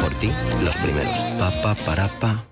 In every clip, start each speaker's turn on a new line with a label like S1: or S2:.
S1: Por ti, los primeros. Pa, pa, para, pa.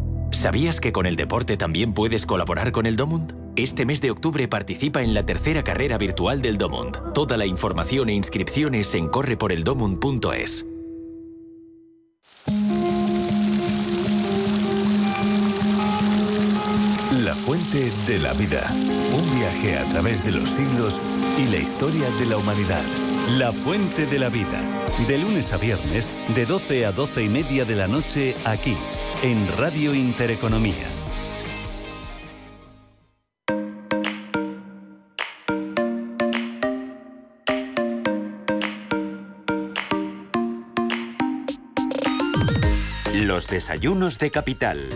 S2: ¿Sabías que con el deporte también puedes colaborar con el Domund? Este mes de octubre participa en la tercera carrera virtual del Domund. Toda la información e inscripciones en correporeldomund.es.
S3: La fuente de la vida. Un viaje a través de los siglos y la historia de la humanidad.
S4: La Fuente de la Vida. De lunes a viernes, de 12 a 12 y media de la noche, aquí, en Radio Intereconomía.
S2: Los desayunos de capital.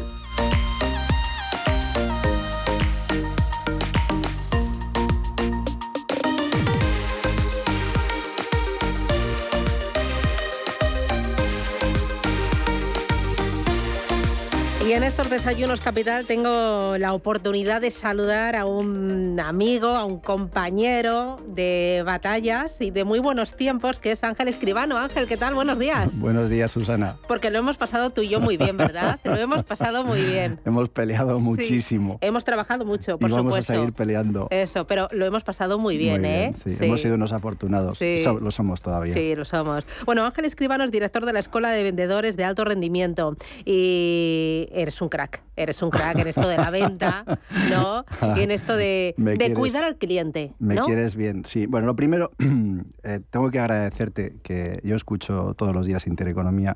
S5: Estos desayunos capital tengo la oportunidad de saludar a un amigo, a un compañero de batallas y de muy buenos tiempos, que es Ángel Escribano. Ángel, ¿qué tal? Buenos días.
S6: Buenos días, Susana.
S5: Porque lo hemos pasado tú y yo muy bien, ¿verdad? lo hemos pasado muy bien.
S6: Hemos peleado muchísimo.
S5: Sí, hemos trabajado mucho, por
S6: y vamos
S5: supuesto.
S6: a seguir peleando.
S5: Eso, pero lo hemos pasado muy bien,
S6: Muy
S5: ¿eh?
S6: sí. Hemos sido unos afortunados.
S5: Sí.
S6: So- lo somos todavía.
S5: Sí, lo somos. Bueno, Ángel Escribano es director de la Escuela de Vendedores de Alto Rendimiento y eres un crack. Eres un crack en esto de la venta, ¿no? Y en esto de,
S6: Me
S5: de
S6: quieres-
S5: cuidar al cliente,
S6: Me
S5: ¿no?
S6: quieres bien, sí. Bueno, lo primero, eh, tengo que agradecerte que yo escucho todos los días Intereconomía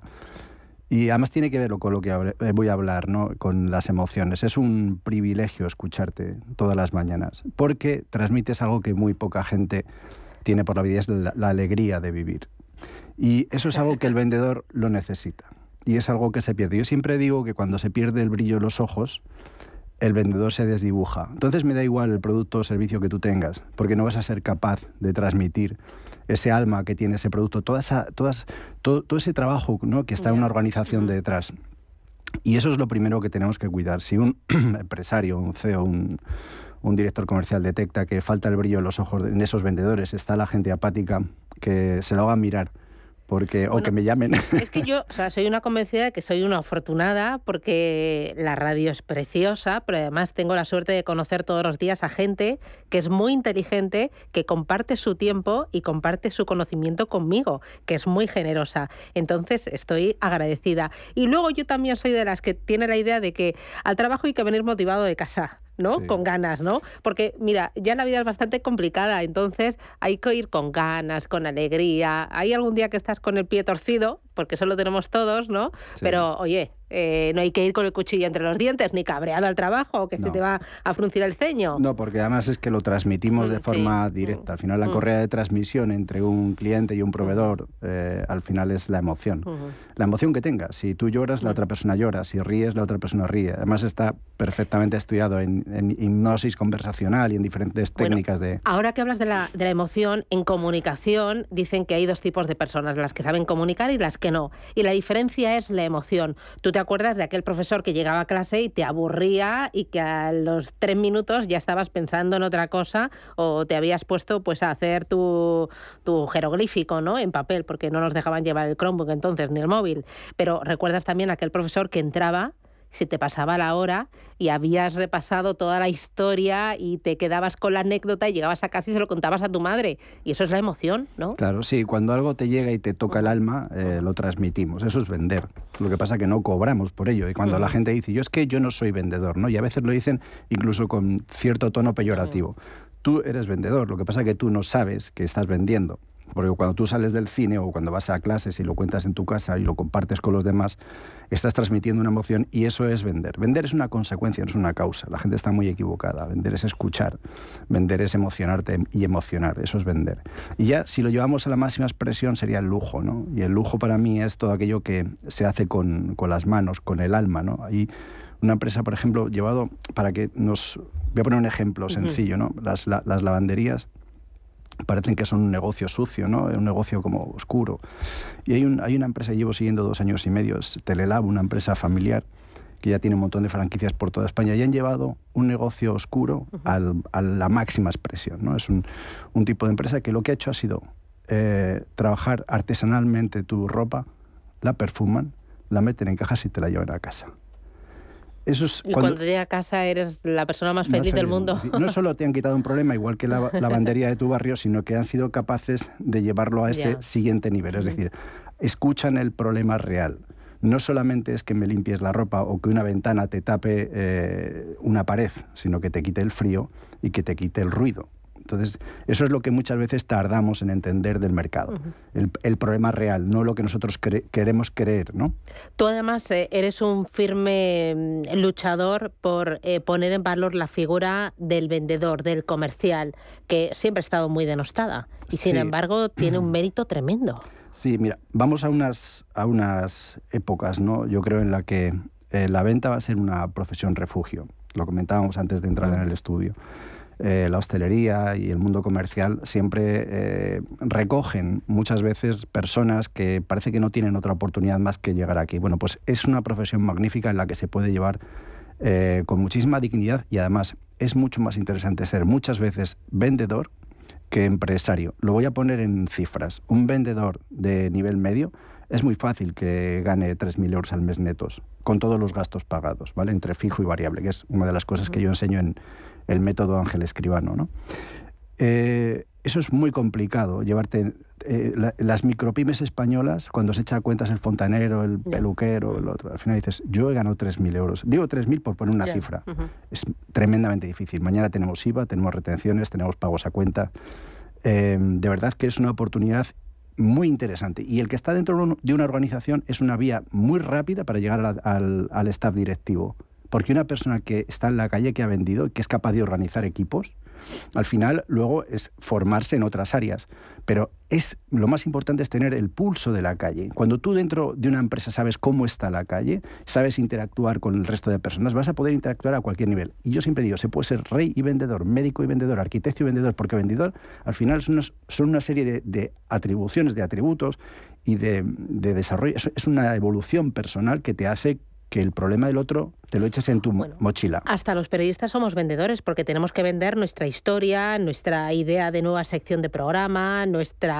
S6: y además tiene que ver con lo que eh, voy a hablar, ¿no? Con las emociones. Es un privilegio escucharte todas las mañanas porque transmites algo que muy poca gente tiene por la vida, es la, la alegría de vivir. Y eso es algo que el vendedor lo necesita. Y es algo que se pierde. Yo siempre digo que cuando se pierde el brillo en los ojos, el vendedor se desdibuja. Entonces me da igual el producto o servicio que tú tengas, porque no vas a ser capaz de transmitir ese alma que tiene ese producto, toda esa, todas, todo, todo ese trabajo ¿no? que está en una organización detrás. Y eso es lo primero que tenemos que cuidar. Si un empresario, un CEO, un, un director comercial detecta que falta el brillo en los ojos de- en esos vendedores, está la gente apática, que se lo hagan mirar. Porque, o
S5: Bueno,
S6: que me llamen.
S5: Es que yo, o sea, soy una convencida de que soy una afortunada porque la radio es preciosa, pero además tengo la suerte de conocer todos los días a gente que es muy inteligente, que comparte su tiempo y comparte su conocimiento conmigo, que es muy generosa. Entonces estoy agradecida. Y luego yo también soy de las que tiene la idea de que al trabajo hay que venir motivado de casa. ¿No?
S6: Sí.
S5: Con ganas, ¿no? Porque, mira, ya la vida es bastante complicada, entonces hay que ir con ganas, con alegría. Hay algún día que estás con el pie torcido, porque eso lo tenemos todos, ¿no?
S6: Sí.
S5: Pero, oye, eh, no hay que ir con el cuchillo entre los dientes, ni cabreado al trabajo, que se te va a fruncir el ceño.
S6: No, porque además es que lo transmitimos
S5: Mm,
S6: de
S5: sí.
S6: forma directa. Al final la
S5: Mm.
S6: correa de transmisión entre un cliente y un proveedor, eh, al final es la emoción. La emoción que tengas. Si tú lloras, la otra persona llora. Si ríes, la otra persona ríe. Además está perfectamente estudiado en, en hipnosis conversacional y en diferentes
S5: Bueno,
S6: técnicas de...
S5: Ahora que hablas de la, de la emoción, en comunicación dicen que hay dos tipos de personas, las que saben comunicar y las que no. Y la diferencia es la emoción. Tú te acuerdas de aquel profesor que llegaba a clase y te aburría y que a los tres minutos ya estabas pensando en otra cosa o te habías puesto pues a hacer tu, jeroglífico ¿no? en papel, porque no nos dejaban llevar el Chromebook entonces ni el móvil. Pero recuerdas también aquel profesor que entraba si te pasaba la hora y habías repasado toda la historia y te quedabas con la anécdota y llegabas a casa y se lo contabas a tu madre. Y eso es la emoción, ¿no?
S6: Claro, sí, cuando algo te llega y te toca el alma, eh, lo transmitimos. Eso es vender. Lo que pasa es que no cobramos por ello. Y cuando la gente dice, yo es que yo no soy vendedor, ¿no? Y a veces lo dicen incluso con cierto tono peyorativo. Tú eres vendedor, lo que pasa es que tú no sabes que estás vendiendo. Porque cuando tú sales del cine o cuando vas a clases y lo cuentas en tu casa y lo compartes con los demás, estás transmitiendo una emoción y eso es vender. Vender es una consecuencia, no es una causa. La gente está muy equivocada. Vender es escuchar, vender es emocionarte y emocionar, eso es vender. Y ya si lo llevamos a la máxima expresión sería el lujo, ¿no? Y el lujo para mí es todo aquello que se hace con, con las manos, con el alma, ¿no? Ahí una empresa, por ejemplo, llevado para que nos... Voy a poner un ejemplo sencillo, ¿no? Las, las lavanderías parecen que son un negocio sucio, ¿no? un negocio como oscuro. Y hay, un, hay una empresa que llevo siguiendo dos años y medio, es Telelab, una empresa familiar que ya tiene un montón de franquicias por toda España y han llevado un negocio oscuro al, a la máxima expresión. ¿no? Es un, un, tipo de empresa que lo que ha hecho ha sido eh, trabajar artesanalmente tu ropa, la perfuman, la meten en cajas y te la llevan a casa
S5: y cuando, llega a casa eres la persona más feliz del mundo.
S6: No solo te han quitado un problema, igual que la lavandería de tu barrio, sino que han sido capaces de llevarlo a ese siguiente nivel. Es decir, escuchan el problema real. No solamente es que me limpies la ropa o que una ventana te tape eh, una pared, sino que te quite el frío y que te quite el ruido. Entonces, eso es lo que muchas veces tardamos en entender del mercado, el, problema real, no lo que nosotros queremos creer, ¿no?
S5: Tú además eh, eres un firme mm, luchador por eh, poner en valor la figura del vendedor, del comercial, que siempre ha estado muy denostada y sin embargo tiene un mérito tremendo.
S6: Sí, mira, vamos a unas, a unas épocas, ¿no? Yo creo en la que eh, la venta va a ser una profesión refugio. Lo comentábamos antes de entrar en el estudio. Eh, la hostelería y el mundo comercial siempre eh, recogen muchas veces personas que parece que no tienen otra oportunidad más que llegar aquí. Bueno, pues es una profesión magnífica en la que se puede llevar eh, con muchísima dignidad y además es mucho más interesante ser muchas veces vendedor que empresario. Lo voy a poner en cifras. Un vendedor de nivel medio es muy fácil que gane 3.000 euros al mes netos, con todos los gastos pagados, ¿vale? Entre fijo y variable, que es una de las cosas que yo enseño en, el método Ángel Escribano. ¿no? Eh, eso es muy complicado, llevarte eh, las micropymes españolas, cuando se echa cuentas el fontanero, el peluquero, el otro, al final dices, yo he ganado 3.000 euros. Digo 3.000 por poner una cifra. Es tremendamente difícil. Mañana tenemos IVA, tenemos retenciones, tenemos pagos a cuenta. Eh, de verdad que es una oportunidad muy interesante. Y el que está dentro de una organización es una vía muy rápida para llegar al, al staff directivo. Porque una persona que está en la calle, que ha vendido, que es capaz de organizar equipos, al final luego es formarse en otras áreas. Pero es lo más importante es tener el pulso de la calle. Cuando tú dentro de una empresa sabes cómo está la calle, sabes interactuar con el resto de personas, vas a poder interactuar a cualquier nivel. Y yo siempre digo, se puede ser rey y vendedor, médico y vendedor, arquitecto y vendedor, porque vendedor al final son, una serie de, atribuciones, de atributos y de desarrollo. Es una evolución personal que te hace que el problema del otro te lo eches en tu mochila.
S5: Hasta los periodistas somos vendedores porque tenemos que vender nuestra historia, nuestra idea de nueva sección de programa, nuestro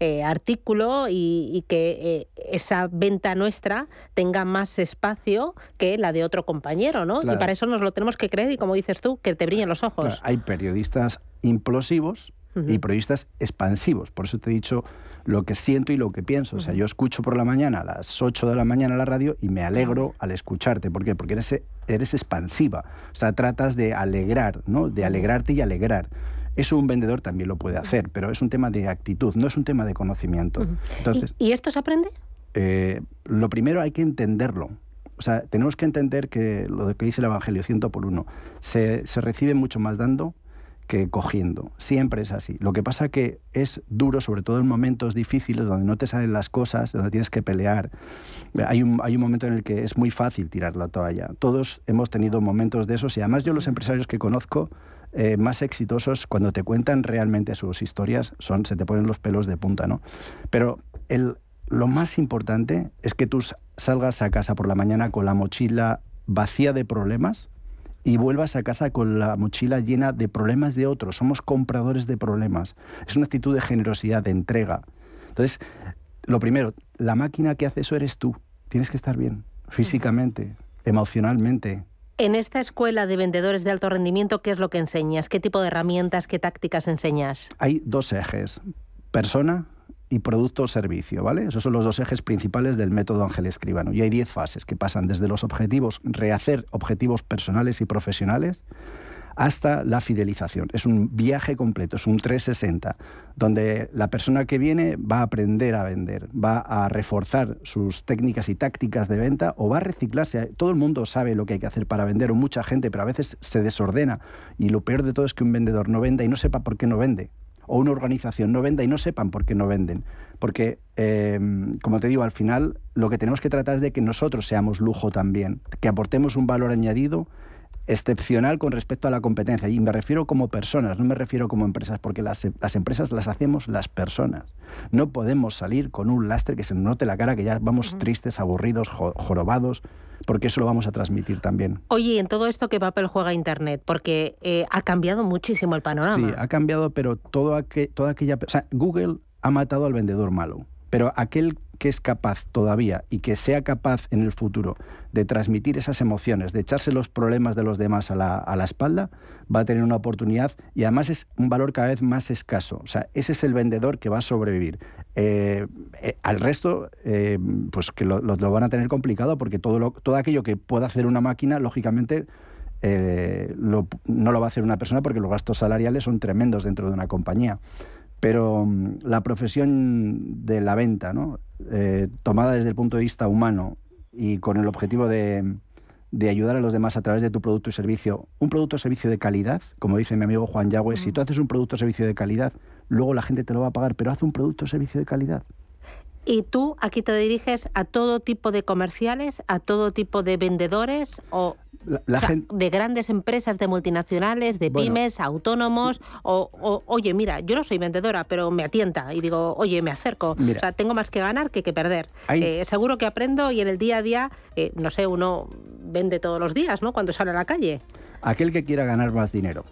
S5: eh, artículo y, que eh, esa venta nuestra tenga más espacio que la de otro compañero, ¿no? Y para eso nos lo tenemos que creer y como dices tú, que te brillen los ojos.
S6: hay periodistas implosivos y periodistas expansivos. Por eso te he dicho lo que siento y lo que pienso. O sea, yo escucho por la mañana a las 8 de la mañana la radio y me alegro al escucharte. ¿Por qué? Porque eres, eres expansiva. O sea, tratas de alegrar, ¿no? De alegrarte y alegrar. Eso un vendedor también lo puede hacer, pero es un tema de actitud, no es un tema de conocimiento.
S5: Entonces, ¿Y, esto se aprende?
S6: Eh, lo primero hay que entenderlo. O sea, tenemos que entender que lo que dice el Evangelio, ciento por uno, se, se recibe mucho más dando que cogiendo. Siempre es así. Lo que pasa que es duro, sobre todo en momentos difíciles donde no te salen las cosas, donde tienes que pelear. Hay un, hay un momento en el que es muy fácil tirar la toalla. Todos hemos tenido momentos de esos y además yo los empresarios que conozco eh, más exitosos, cuando te cuentan realmente sus historias, son, se te ponen los pelos de punta, ¿no? Pero el, lo más importante es que tú salgas a casa por la mañana con la mochila vacía de problemas y vuelvas a casa con la mochila llena de problemas de otros. Somos compradores de problemas. Es una actitud de generosidad, de entrega. Entonces, lo primero, la máquina que hace eso eres tú. Tienes que estar bien físicamente. emocionalmente.
S5: En esta escuela de vendedores de alto rendimiento, ¿qué es lo que enseñas? ¿Qué tipo de herramientas, qué tácticas enseñas?
S6: Hay dos ejes, persona y producto o servicio, ¿vale? Esos son los dos ejes principales del método Ángel Escribano. Y hay 10 fases que pasan desde los objetivos, rehacer objetivos personales y profesionales, hasta la fidelización. Es un viaje completo, es un 360, donde la persona que viene va a aprender a vender, va a reforzar sus técnicas y tácticas de venta o va a reciclarse. Todo el mundo sabe lo que hay que hacer para vender, o mucha gente, pero a veces se desordena. Y lo peor de todo es que un vendedor no venda y no sepa por qué no vende. O una organización no venda y no sepan por qué no venden. Porque, em, como te digo, al final lo que tenemos que tratar es de que nosotros seamos lujo también, que aportemos un valor añadido excepcional con respecto a la competencia. Y me refiero como personas, no me refiero como empresas, porque las, empresas las hacemos las personas. No podemos salir con un lastre que se note la cara, que ya vamos tristes, aburridos, jorobados, porque eso lo vamos a transmitir también.
S5: Oye, en todo esto, ¿qué papel juega Internet? Porque eh, ha cambiado muchísimo el panorama.
S6: Sí, ha cambiado, pero todo toda aquella... O sea, Google ha matado al vendedor malo, pero aquel que es capaz todavía y que sea capaz en el futuro de transmitir esas emociones, de echarse los problemas de los demás a la, espalda, va a tener una oportunidad y además es un valor cada vez más escaso. O sea, ese es el vendedor que va a sobrevivir. Eh, eh, al resto, eh, pues que lo, van a tener complicado porque todo, todo aquello que pueda hacer una máquina, lógicamente, no lo va a hacer una persona porque los gastos salariales son tremendos dentro de una compañía. Pero mm, la profesión de la venta, ¿no? Eh, tomada desde el punto de vista humano y con el objetivo de, ayudar a los demás a través de tu producto y servicio, un producto o servicio de calidad, como dice mi amigo Juan Yagüe, si tú haces un producto o servicio de calidad, luego la gente te lo va a pagar, pero haz un producto o servicio de calidad.
S5: ¿Y tú aquí te diriges a todo tipo de comerciales, a todo tipo de vendedores o, de grandes empresas, de multinacionales, de pymes, autónomos? O, oye, mira, yo no soy vendedora, pero me atienta y digo, oye, me acerco. o sea, tengo más que ganar que que perder. Eh, seguro que aprendo y en el día a día, eh, no sé, uno vende todos los días, ¿no? Cuando sale a la calle.
S6: Aquel que quiera ganar más dinero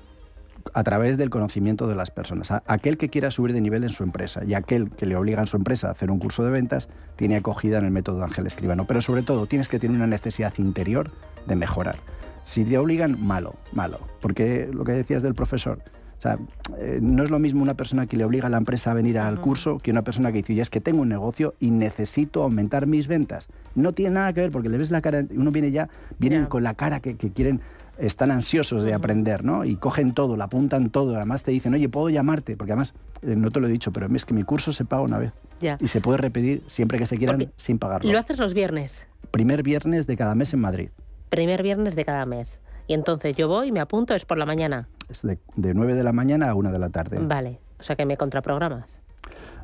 S6: a través del conocimiento de las personas. Aquel que quiera subir de nivel en su empresa y aquel que le obliga en su empresa a hacer un curso de ventas tiene acogida en el método de Ángel Escribano. Pero sobre todo tienes que tener una necesidad interior de mejorar. Si te obligan, malo, malo. Porque lo que decías del profesor, o sea, eh, no es lo mismo una persona que le obliga a la empresa a venir al curso que una persona que dice, ya es que tengo un negocio y necesito aumentar mis ventas. No tiene nada que ver porque le ves la cara, uno viene ya, vienen con la cara que, que quieren están ansiosos de aprender, ¿no? Y cogen todo, lo apuntan todo. Además te dicen, oye, ¿puedo llamarte? Porque además, eh, no te lo he dicho, pero es que mi curso se paga una vez. Y se puede repetir siempre que se quieran sin pagarlo.
S5: ¿Lo haces los viernes?
S6: Primer viernes de cada mes en Madrid.
S5: Primer viernes de cada mes. Y entonces yo voy, me apunto, es por la mañana.
S6: Es de, de 9 de la mañana a 1 de la tarde.
S5: Vale, o sea que me contraprogramas.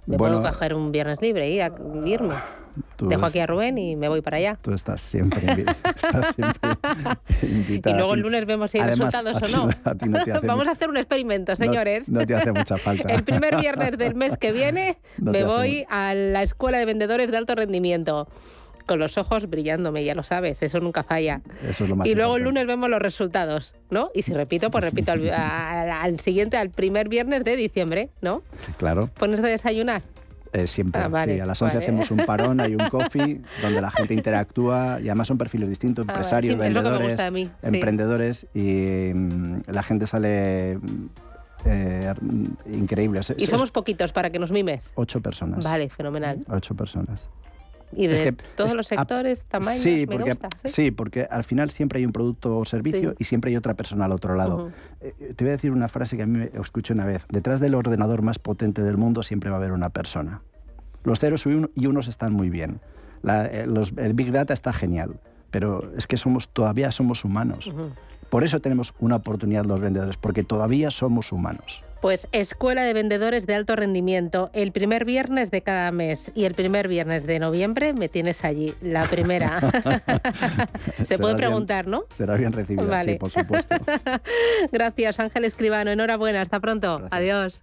S5: Me puedo coger un viernes libre y irme. Dejo aquí a Rubén y me voy para allá.
S6: Tú estás siempre, estás siempre invitada.
S5: Y luego el lunes vemos si hay resultados o no. Vamos a hacer un experimento, señores.
S6: No, te hace mucha falta.
S5: el primer viernes del mes que viene me voy a la Escuela de Vendedores de Alto Rendimiento con los ojos brillándome, ya lo sabes, eso nunca falla.
S6: Eso es lo más
S5: y luego el lunes vemos los resultados, ¿no? Y si repito, pues repito al, siguiente, al primer viernes de diciembre, ¿no?
S6: Claro.
S5: ¿Pones de desayunar?
S6: Eh, siempre. Ah, sí, a las 11 hacemos un parón, hay un coffee donde la gente interactúa y además son perfiles distintos, ah, empresarios, vendedores, emprendedores y mm, la gente sale eh, increíble.
S5: Y somos poquitos para que nos mimes.
S6: Ocho personas.
S5: Vale, fenomenal.
S6: Ocho personas.
S5: Y de todos los sectores, tamaños,
S6: sí, porque, ¿sí? porque al final siempre hay un producto o servicio y siempre hay otra persona al otro lado. Eh, te voy a decir una frase que a mí me escuché una vez. Detrás del ordenador más potente del mundo siempre va a haber una persona. Los ceros y unos están muy bien. Eh, el Big Data está genial, pero es que somos todavía somos humanos. Por eso tenemos una oportunidad los vendedores, porque todavía somos humanos.
S5: Pues Escuela de Vendedores de Alto Rendimiento, el primer viernes de cada mes y el primer viernes de noviembre me tienes allí, la primera. Se puede preguntar, ¿no?
S6: Será bien recibida, sí, por supuesto.
S5: Gracias, Ángel Escribano. Enhorabuena, hasta pronto. Adiós.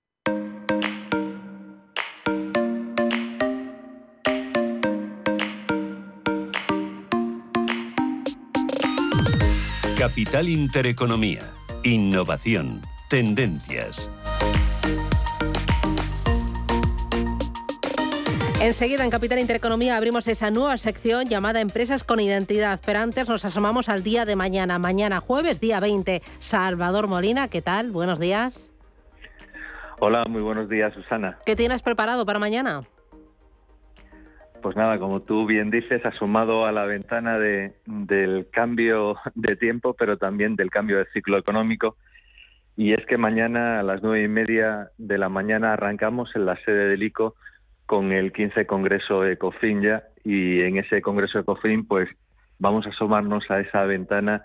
S4: Capital Intereconomía. Innovación. Tendencias.
S5: Enseguida en Capital Intereconomía abrimos esa nueva sección llamada Empresas con Identidad. Pero antes nos asomamos al día de mañana, mañana jueves, día 20. Salvador Molina, ¿qué tal? Buenos días.
S7: Hola, muy buenos días, Susana.
S5: ¿Qué tienes preparado para mañana?
S7: Pues nada, como tú bien dices, asomado a la ventana de, del cambio de tiempo, pero también del cambio de ciclo económico. Y es que mañana a las nueve y media de la mañana arrancamos en la sede del ICO con el 15 Congreso ECOFIN ya y en ese Congreso ECOFIN pues vamos a asomarnos a esa ventana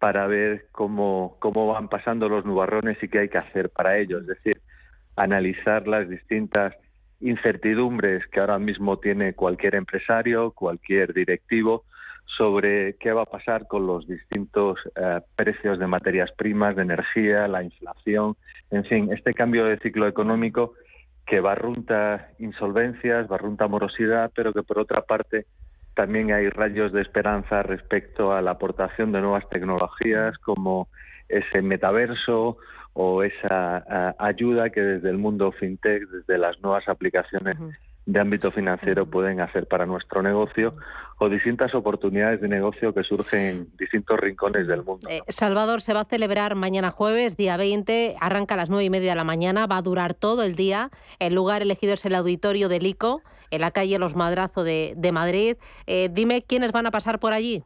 S7: para ver cómo, cómo van pasando los nubarrones y qué hay que hacer para ello, es decir, analizar las distintas incertidumbres que ahora mismo tiene cualquier empresario, cualquier directivo sobre qué va a pasar con los distintos eh, precios de materias primas, de energía, la inflación, en fin, este cambio de ciclo económico que barrunta insolvencias, barrunta morosidad, pero que por otra parte también hay rayos de esperanza respecto a la aportación de nuevas tecnologías como ese metaverso o esa ayuda que desde el mundo fintech, desde las nuevas aplicaciones de ámbito financiero pueden hacer para nuestro negocio o distintas oportunidades de negocio que surgen en distintos rincones del mundo.
S5: Eh, Salvador, se va a celebrar mañana jueves, día 20, arranca a las 9 y media de la mañana, va a durar todo el día. El lugar elegido es el auditorio del ICO, en la calle Los Madrazo de, Madrid. Eh, dime quiénes van a pasar por allí.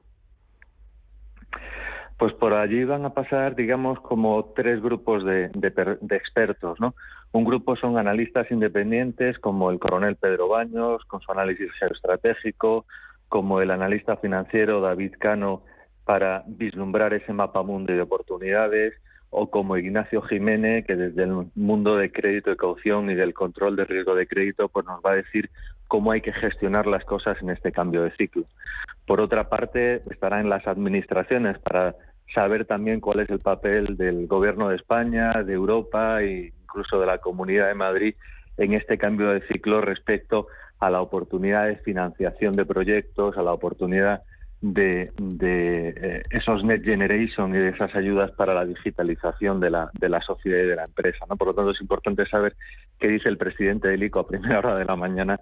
S7: Pues por allí van a pasar, digamos, como tres grupos de, de, expertos, ¿no? Un grupo son analistas independientes, como el coronel Pedro Baños, con su análisis geoestratégico, como el analista financiero David Cano, para vislumbrar ese mapa mundo de oportunidades, o como Ignacio Jiménez, que desde el mundo de crédito y caución y del control de riesgo de crédito, pues nos va a decir cómo hay que gestionar las cosas en este cambio de ciclo. Por otra parte, estará en las administraciones para saber también cuál es el papel del Gobierno de España, de Europa e incluso de la Comunidad de Madrid en este cambio de ciclo respecto a la oportunidad de financiación de proyectos, a la oportunidad de, eh, esos Net Generation y de esas ayudas para la digitalización de la, sociedad y de la empresa. Por lo tanto, es importante saber qué dice el presidente del ICO a primera hora de la mañana,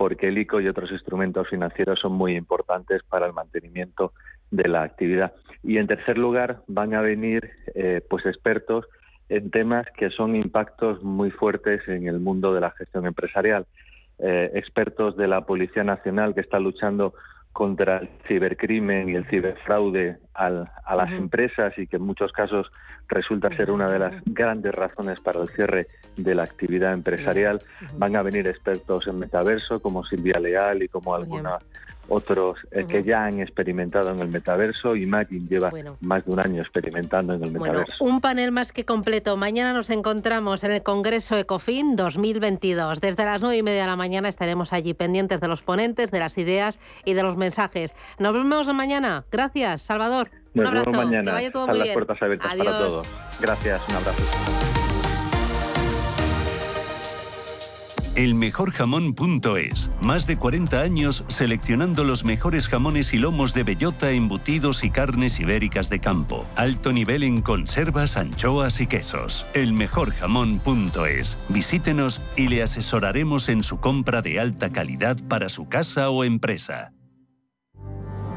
S7: porque el ICO y otros instrumentos financieros son muy importantes para el mantenimiento de la actividad. Y en tercer lugar van a venir eh, pues expertos en temas que son impactos muy fuertes en el mundo de la gestión empresarial. Eh, expertos de la Policía Nacional que está luchando contra el cibercrimen y el ciberfraude a las empresas y que en muchos casos resulta ser una de las grandes razones para el cierre de la actividad empresarial. Van a venir expertos en metaverso como Silvia Leal y como algunos otros eh, que ya han experimentado en el metaverso y Magin lleva más de un año experimentando en el metaverso.
S5: un panel más que completo. Mañana nos encontramos en el Congreso Ecofin 2022. Desde las nueve y media de la mañana estaremos allí pendientes de los ponentes, de las ideas y de los mensajes. Nos vemos mañana. Gracias, Salvador.
S7: Nos vemos mañana. Que las puertas abiertas para todos. Gracias, un abrazo.
S4: Elmejorjamón.es. Más de 40 años seleccionando los mejores jamones y lomos de bellota, embutidos y carnes ibéricas de campo. Alto nivel en conservas, anchoas y quesos. Elmejorjamón.es. Visítenos y le asesoraremos en su compra de alta calidad para su casa o empresa.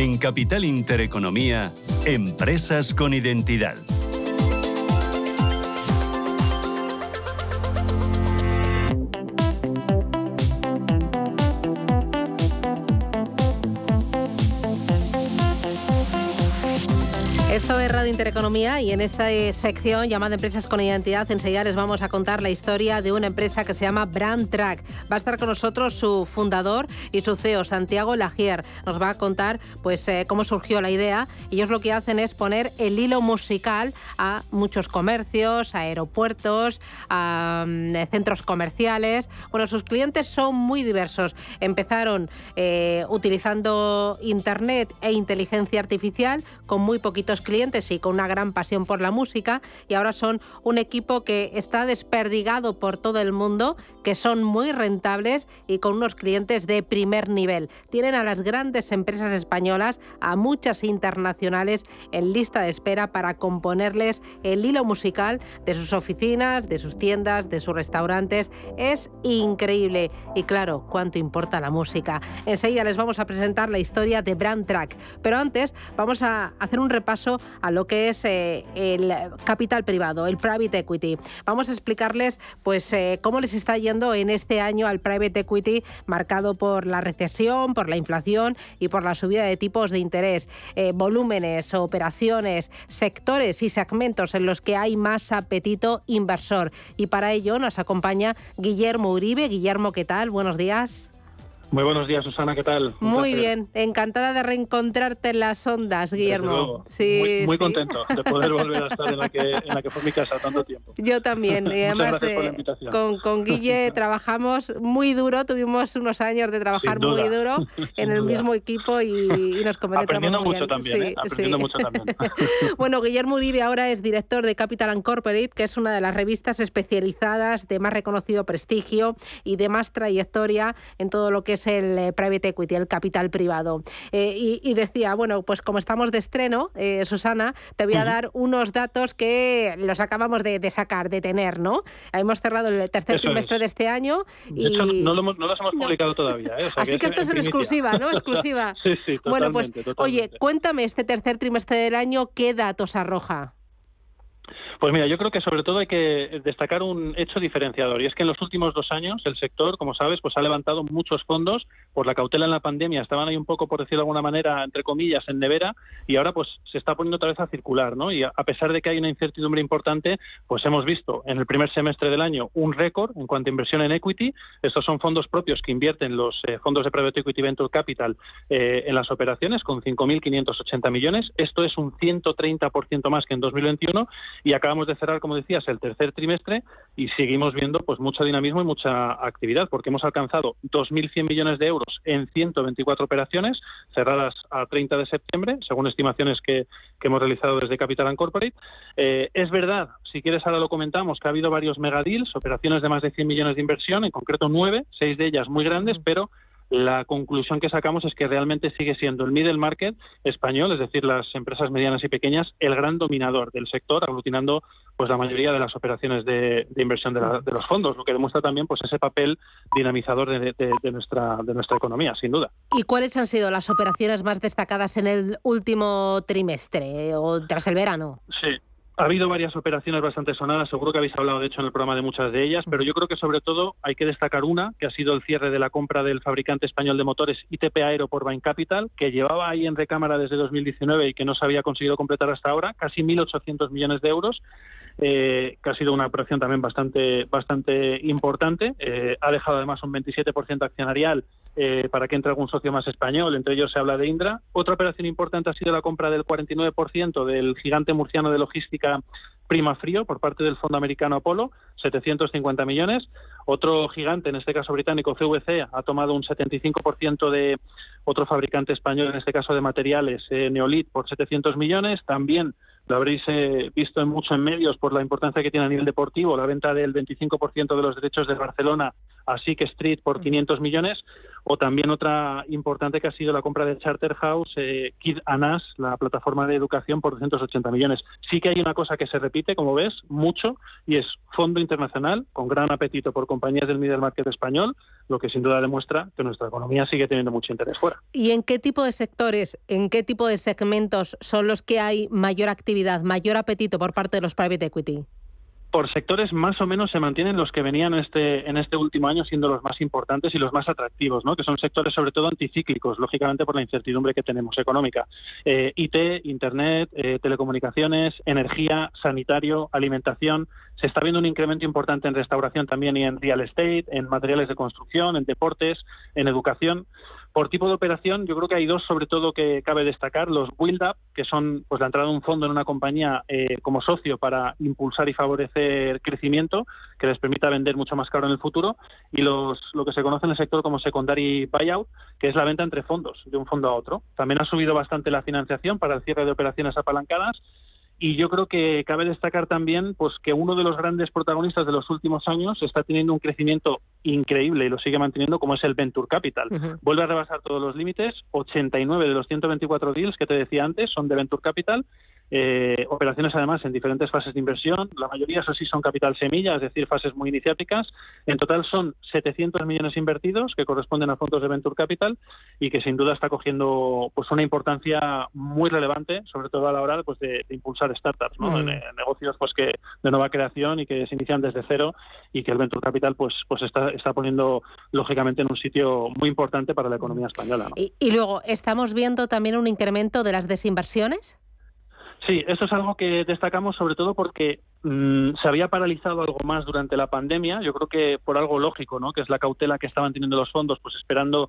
S4: En Capital Intereconomía, Empresas con Identidad.
S5: Intereconomía y en esta sección llamada Empresas con Identidad enseguida les vamos a contar la historia de una empresa que se llama Brand Track. Va a estar con nosotros su fundador y su CEO, Santiago Lagier. Nos va a contar pues eh, cómo surgió la idea ellos lo que hacen es poner el hilo musical a muchos comercios, a aeropuertos, a mm, centros comerciales. Bueno, sus clientes son muy diversos. Empezaron eh, utilizando Internet e inteligencia artificial con muy poquitos clientes y con una gran pasión por la música y ahora son un equipo que está desperdigado por todo el mundo, que son muy rentables y con unos clientes de primer nivel. Tienen a las grandes empresas españolas, a muchas internacionales en lista de espera para componerles el hilo musical de sus oficinas, de sus tiendas, de sus restaurantes. Es increíble y claro, cuánto importa la música. Enseguida les vamos a presentar la historia de Brand Track, pero antes vamos a hacer un repaso a lo que es eh, el capital privado, el private equity. Vamos a explicarles pues eh, cómo les está yendo en este año al private equity marcado por la recesión, por la inflación y por la subida de tipos de interés, eh, volúmenes, operaciones, sectores y segmentos en los que hay más apetito inversor. Y para ello nos acompaña Guillermo Uribe. Guillermo, ¿qué tal? Buenos días.
S8: Muy buenos días, Susana, ¿qué tal?
S5: muy bien, encantada de reencontrarte en las ondas, Guillermo.
S8: Sí, muy, contento de poder volver a estar en la, que, en la que fue mi casa tanto tiempo.
S5: Yo también, y además eh, con, con, Guille trabajamos muy duro, tuvimos unos años de trabajar muy duro en el mismo equipo y, nos
S8: compenetramos Aprendiendo mucho también, ¿eh? Aprendiendo mucho también.
S5: bueno, Guillermo Uribe ahora es director de Capital and Corporate, que es una de las revistas especializadas de más reconocido prestigio y de más trayectoria en todo lo que es el eh, private equity, el capital privado. Eh, y, decía, bueno, pues como estamos de estreno, eh, Susana, te voy a dar unos datos que los acabamos de, sacar, de tener, ¿no? Hemos cerrado el tercer trimestre de este año.
S8: Y... Hecho, no, lo hemos, no los hemos publicado todavía.
S5: Así que, esto es en exclusiva, ¿no? Exclusiva.
S8: sí, sí, totalmente,
S5: Bueno, pues, oye, cuéntame este tercer trimestre del año, ¿qué datos arroja?
S8: Pues mira, yo creo que sobre todo hay que destacar un hecho diferenciador y es que en los últimos dos años el sector, como sabes, pues ha levantado muchos fondos por la cautela en la pandemia. Estaban ahí un poco, por decirlo de alguna manera, entre comillas, en nevera y ahora pues se está poniendo otra vez a circular, ¿no? Y a pesar de que hay una incertidumbre importante, pues hemos visto en el primer semestre del año un récord en cuanto a inversión en equity. Estos son fondos propios que invierten los eh, fondos de private equity venture capital eh, en las operaciones con 5.580 millones. Esto es un 130% más que en 2021 y acá acabamos de cerrar, como decías, el tercer trimestre y seguimos viendo pues mucho dinamismo y mucha actividad, porque hemos alcanzado 2.100 millones de euros en 124 operaciones cerradas a 30 de septiembre, según estimaciones que, hemos realizado desde Capital and Corporate. Eh, es verdad, si quieres ahora lo comentamos, que ha habido varios megadeals, operaciones de más de 100 millones de inversión, en concreto nueve, seis de ellas muy grandes, pero la conclusión que sacamos es que realmente sigue siendo el middle market español, es decir, las empresas medianas y pequeñas, el gran dominador del sector, aglutinando pues la mayoría de las operaciones de, inversión de, los fondos, lo que demuestra también pues ese papel dinamizador de, de, nuestra de nuestra economía, sin duda.
S5: ¿Y cuáles han sido las operaciones más destacadas en el último trimestre o tras el verano?
S8: Sí. Ha habido varias operaciones bastante sonadas, seguro que habéis hablado de hecho en el programa de muchas de ellas, pero yo creo que sobre todo hay que destacar una, que ha sido el cierre de la compra del fabricante español de motores ITP Aero por Bain Capital, que llevaba ahí en recámara desde 2019 y que no se había conseguido completar hasta ahora, casi 1.800 millones de euros. eh, que ha sido una operación también bastante, bastante importante. Eh, ha dejado además un 27% accionarial eh, para que entre algún socio más español, entre ellos se habla de Indra. Otra operación importante ha sido la compra del 49% del gigante murciano de logística Prima Frío por parte del fondo americano Apolo, 750 millones. Otro gigante, en este caso británico, CVC, ha tomado un 75% de otro fabricante español, en este caso de materiales, eh, Neolit, por 700 millones. También lo habréis eh, visto en mucho en medios por la importancia que tiene a nivel deportivo, la venta del 25% de los derechos de Barcelona a Sick Street por 500 millones, o también otra importante que ha sido la compra de Charterhouse, eh, Kid Anas, la plataforma de educación, por 280 millones. Sí que hay una cosa que se repite, como ves, mucho, y es fondo internacional, con gran apetito por compañías del middle market español, lo que sin duda demuestra que nuestra economía sigue teniendo mucho interés fuera.
S5: ¿Y en qué tipo de sectores, en qué tipo de segmentos son los que hay mayor actividad, mayor apetito por parte de los private equity?
S8: por sectores más o menos se mantienen los que venían este, en este último año siendo los más importantes y los más atractivos, ¿no? que son sectores sobre todo anticíclicos, lógicamente por la incertidumbre que tenemos económica. Eh, IT, Internet, eh, telecomunicaciones, energía, sanitario, alimentación. Se está viendo un incremento importante en restauración también y en real estate, en materiales de construcción, en deportes, en educación. Por tipo de operación, yo creo que hay dos sobre todo que cabe destacar. Los build up, que son pues la entrada de un fondo en una compañía eh, como socio para impulsar y favorecer crecimiento, que les permita vender mucho más caro en el futuro. Y los, lo que se conoce en el sector como secondary buyout, que es la venta entre fondos, de un fondo a otro. También ha subido bastante la financiación para el cierre de operaciones apalancadas y yo creo que cabe destacar también pues que uno de los grandes protagonistas de los últimos años está teniendo un crecimiento increíble y lo sigue manteniendo como es el Venture Capital. Vuelve a rebasar todos los límites, 89 de los 124 deals que te decía antes son de Venture Capital eh, operaciones además en diferentes fases de inversión. La mayoría, eso sí, son capital semilla, es decir, fases muy iniciáticas. En total son 700 millones invertidos que corresponden a fondos de Venture Capital y que sin duda está cogiendo pues una importancia muy relevante, sobre todo a la hora pues, de, impulsar startups, ¿no? Mm. negocios pues que de nueva creación y que se inician desde cero y que el Venture Capital pues, pues está, está poniendo lógicamente en un sitio muy importante para la economía española.
S5: y luego, ¿estamos viendo también un incremento de las desinversiones?
S8: Sí, eso es algo que destacamos sobre todo porque mm, se había paralizado algo más durante la pandemia. Yo creo que por algo lógico, ¿no? Que es la cautela que estaban teniendo los fondos, pues esperando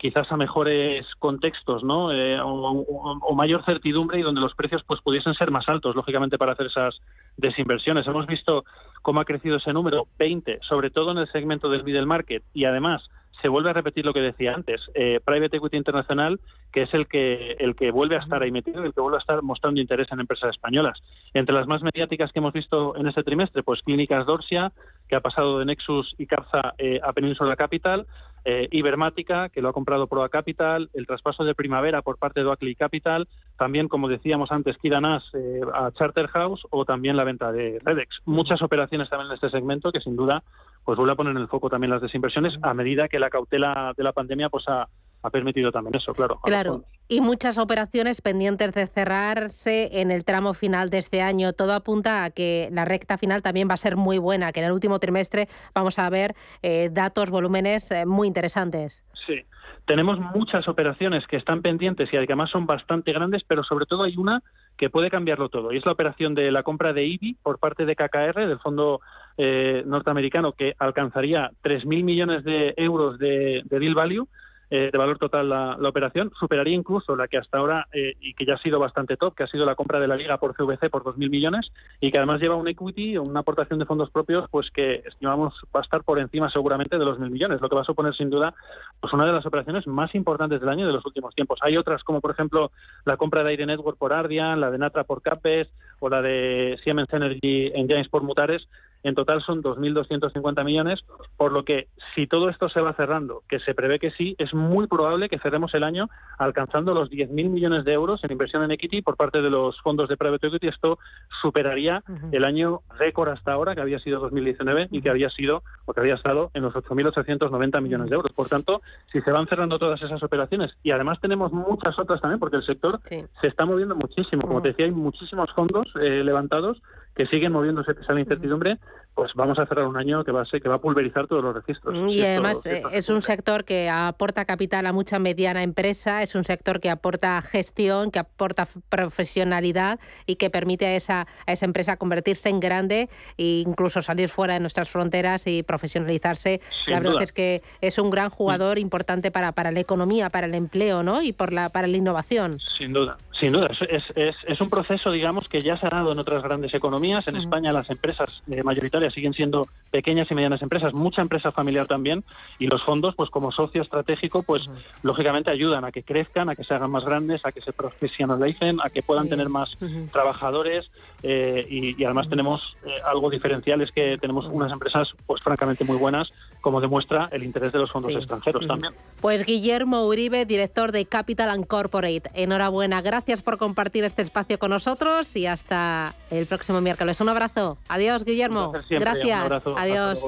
S8: quizás a mejores contextos, ¿no? Eh, o, mayor certidumbre y donde los precios pues pudiesen ser más altos, lógicamente, para hacer esas desinversiones. Hemos visto cómo ha crecido ese número, 20, sobre todo en el segmento del middle market y además se vuelve a repetir lo que decía antes. Eh, Private Equity Internacional, que es el que, el que vuelve a estar ahí metido, el que vuelve a estar mostrando interés en empresas españolas. Entre las más mediáticas que hemos visto en este trimestre, pues Clínicas Dorsia, que ha pasado de Nexus y Capza eh, a Península Capital, eh, Ibermática, que lo ha comprado Proa Capital, el traspaso de Primavera por parte de Oakley Capital, también, como decíamos antes, Kidanas eh, a Charterhouse o también la venta de Redex. Muchas operaciones también en este segmento que sin duda pues vuelve a poner en el foco también las desinversiones a medida que la cautela de la pandemia pues ha, ha permitido también eso, claro.
S5: Claro, y muchas operaciones pendientes de cerrarse en el tramo final de este año. Todo apunta a que la recta final también va a ser muy buena, que en el último trimestre vamos a ver eh, datos, volúmenes eh, muy interesantes.
S8: Sí. Tenemos muchas operaciones que están pendientes y además son bastante grandes, pero sobre todo hay una que puede cambiarlo todo. Y es la operación de la compra de IBI por parte de KKR, del fondo eh, norteamericano, que alcanzaría 3.000 millones de euros de deal value eh, de valor total la, operación, superaría incluso la que hasta ahora, eh, y que ya ha sido bastante top, que ha sido la compra de la Liga por CVC por 2.000 millones, y que además lleva un equity, una aportación de fondos propios, pues que estimamos va a estar por encima seguramente de los 1.000 millones, lo que va a suponer sin duda pues una de las operaciones más importantes del año de los últimos tiempos. Hay otras como, por ejemplo, la compra de Aire Network por Ardian, la de Natra por Capes, o la de Siemens Energy en James por Mutares, en total son 2.250 millones, por lo que si todo esto se va cerrando, que se prevé que sí, es muy probable que cerremos el año alcanzando los 10.000 millones de euros en inversión en equity por parte de los fondos de private equity. Esto superaría el año récord hasta ahora, que había sido 2019 y que había sido o que había estado en los 8.890 millones de euros. Por tanto, si se van cerrando todas esas operaciones y además tenemos muchas otras también, porque el sector se está moviendo muchísimo. Como te decía, hay muchísimos fondos eh, levantados que siguen moviéndose pese a la incertidumbre, pues vamos a cerrar un año que va a ser, que va a pulverizar todos los registros.
S5: Y además eh, es un sector que aporta capital a mucha mediana empresa, es un sector que aporta gestión, que aporta profesionalidad y que permite a esa, a esa empresa convertirse en grande e incluso salir fuera de nuestras fronteras y profesionalizarse. la verdad es que es un gran jugador mm. importante para, para la economía, para el empleo ¿no? y por la, para la innovación.
S8: Sin duda. Sin duda, es, es, es, un proceso, digamos, que ya se ha dado en otras grandes economías. En España las empresas eh, mayoritarias siguen siendo pequeñas y medianas empresas, mucha empresa familiar también, y los fondos, pues como socio estratégico, pues lógicamente ayudan a que crezcan, a que se hagan más grandes, a que se profesionalicen, a que puedan tener más trabajadores, eh, y, además tenemos eh, algo diferencial, es que tenemos unas empresas, pues francamente muy buenas, como demuestra el interés de los fondos extranjeros también.
S5: Pues Guillermo Uribe, director de Capital and Corporate, enhorabuena, gracias por compartir este espacio con nosotros y hasta el próximo miércoles. Un abrazo. Adiós, Guillermo. Gracias. Adiós.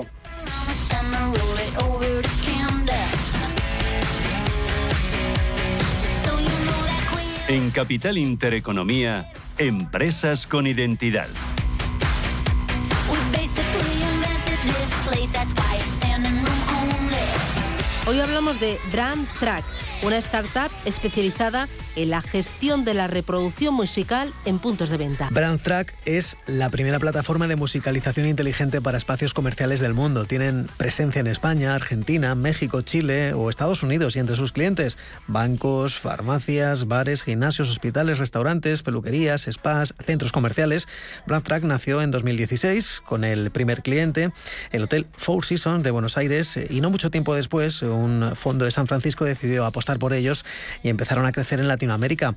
S9: En Capital Intereconomía, empresas con identidad.
S5: Hoy hablamos de Brand Track, una startup especializada en la gestión de la reproducción musical en puntos de venta.
S10: BrandTrack es la primera plataforma de musicalización inteligente para espacios comerciales del mundo. Tienen presencia en España, Argentina, México, Chile o Estados Unidos y entre sus clientes bancos, farmacias, bares, gimnasios, hospitales, restaurantes, peluquerías, spas, centros comerciales. BrandTrack nació en 2016 con el primer cliente, el Hotel Four Seasons de Buenos Aires y no mucho tiempo después un fondo de San Francisco decidió apostar por ellos y empezaron a crecer en la Latinoamérica.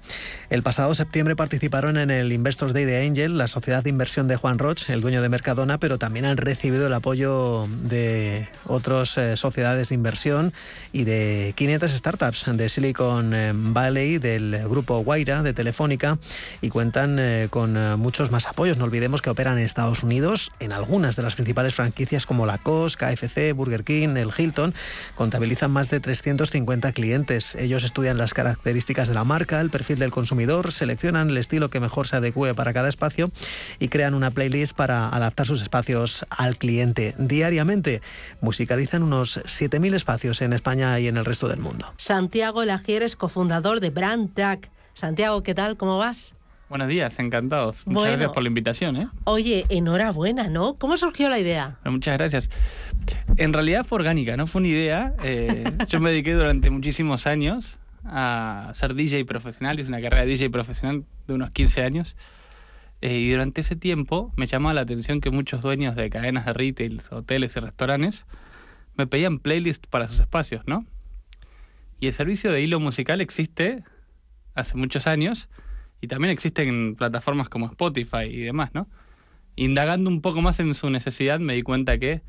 S10: El pasado septiembre participaron en el Investors Day de Angel, la sociedad de inversión de Juan Roch, el dueño de Mercadona, pero también han recibido el apoyo de otras eh, sociedades de inversión y de 500 startups de Silicon eh, Valley, del grupo Guaira, de Telefónica, y cuentan eh, con muchos más apoyos. No olvidemos que operan en Estados Unidos, en algunas de las principales franquicias como la COS, KFC, Burger King, el Hilton, contabilizan más de 350 clientes. Ellos estudian las características de la marca el perfil del consumidor, seleccionan el estilo que mejor se adecue para cada espacio y crean una playlist para adaptar sus espacios al cliente. Diariamente musicalizan unos 7.000 espacios en España y en el resto del mundo.
S5: Santiago Lagier es cofundador de Brand Tag. Santiago, ¿qué tal? ¿Cómo vas?
S11: Buenos días, encantados. Muchas gracias por la invitación. ¿eh?
S5: Oye, enhorabuena, ¿no? ¿Cómo surgió la idea?
S11: muchas gracias. En realidad fue orgánica, no fue una idea. Eh, yo me dediqué durante muchísimos años a ser DJ profesional, hice una carrera de DJ profesional de unos 15 años. Eh, y durante ese tiempo me llamaba la atención que muchos dueños de cadenas de retail, hoteles y restaurantes me pedían playlists para sus espacios, ¿no? Y el servicio de hilo musical existe hace muchos años y también existe en plataformas como Spotify y demás, ¿no? Indagando un poco más en su necesidad me di cuenta que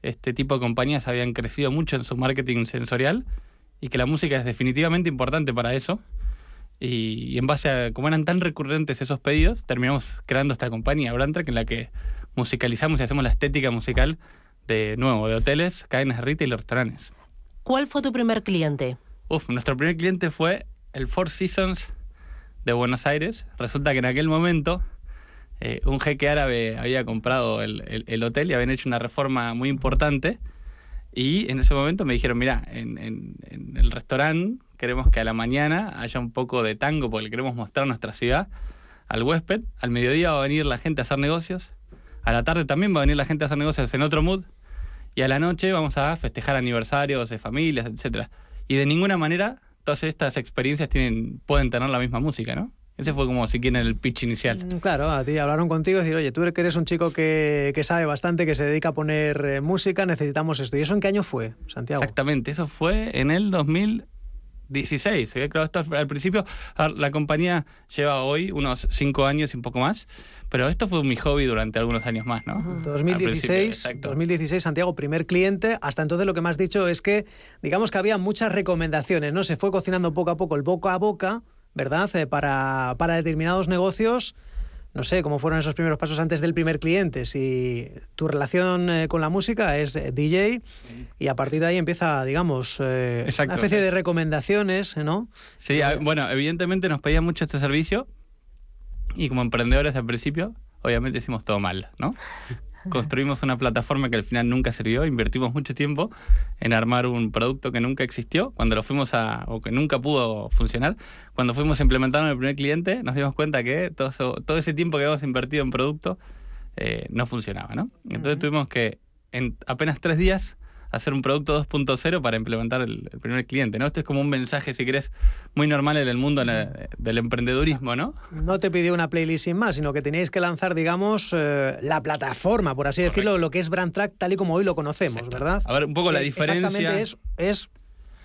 S11: este tipo de compañías habían crecido mucho en su marketing sensorial y que la música es definitivamente importante para eso. Y, en base a cómo eran tan recurrentes esos pedidos, terminamos creando esta compañía, Brantrack, en la que musicalizamos y hacemos la estética musical de nuevo, de hoteles, cadenas de retail y restaurantes.
S5: ¿Cuál fue tu primer cliente?
S11: Uf, nuestro primer cliente fue el Four Seasons de Buenos Aires. Resulta que en aquel momento eh, un jeque árabe había comprado el, el hotel y habían hecho una reforma muy importante y en ese momento me dijeron, mira, en, en, el restaurante queremos que a la mañana haya un poco de tango porque queremos mostrar nuestra ciudad al huésped. Al mediodía va a venir la gente a hacer negocios. A la tarde también va a venir la gente a hacer negocios en otro mood. Y a la noche vamos a festejar aniversarios de familias, etc. Y de ninguna manera todas estas experiencias tienen, pueden tener la misma música, ¿no? Ese fue como si quieren el pitch inicial.
S10: Mm, claro, a ti hablaron contigo y decir, oye, tú que eres un chico que, que sabe bastante, que se dedica a poner eh, música, necesitamos esto. ¿Y eso en qué año fue, Santiago?
S11: Exactamente, eso fue en el 2016. Claro, esto al principio la compañía lleva hoy unos cinco años y un poco más, pero esto fue mi hobby durante algunos años más, ¿no?
S10: 2016, 2016, Santiago, primer cliente. Hasta entonces lo que me has dicho es que, digamos que había muchas recomendaciones, ¿no? Se fue cocinando poco a poco el boca a boca ¿verdad? Eh, para, para determinados negocios, no sé cómo fueron esos primeros pasos antes del primer cliente, si tu relación eh, con la música es eh, DJ y a partir de ahí empieza, digamos, una especie de recomendaciones, ¿no?
S11: Sí, bueno, evidentemente nos pedían mucho este servicio y como emprendedores al principio obviamente hicimos todo mal, ¿no? Construimos una plataforma que al final nunca sirvió, invertimos mucho tiempo en armar un producto que nunca existió, cuando lo fuimos a, o que nunca pudo funcionar. Cuando fuimos a implementar en el primer cliente, nos dimos cuenta que todo, todo ese tiempo que habíamos invertido en producto eh, no funcionaba, ¿no? Entonces tuvimos que, en apenas tres días, hacer un producto 2.0 para implementar el, primer cliente, ¿no? Esto es como un mensaje, si querés, muy normal en el mundo del emprendedurismo, ¿no?
S10: No te pidió una playlist sin más, sino que teníais que lanzar, digamos, eh, la plataforma, por así decirlo, lo que es Brandtrack tal y como hoy lo conocemos, ¿verdad?
S11: A ver, un poco la
S10: Eh,
S11: diferencia.
S10: Exactamente es, es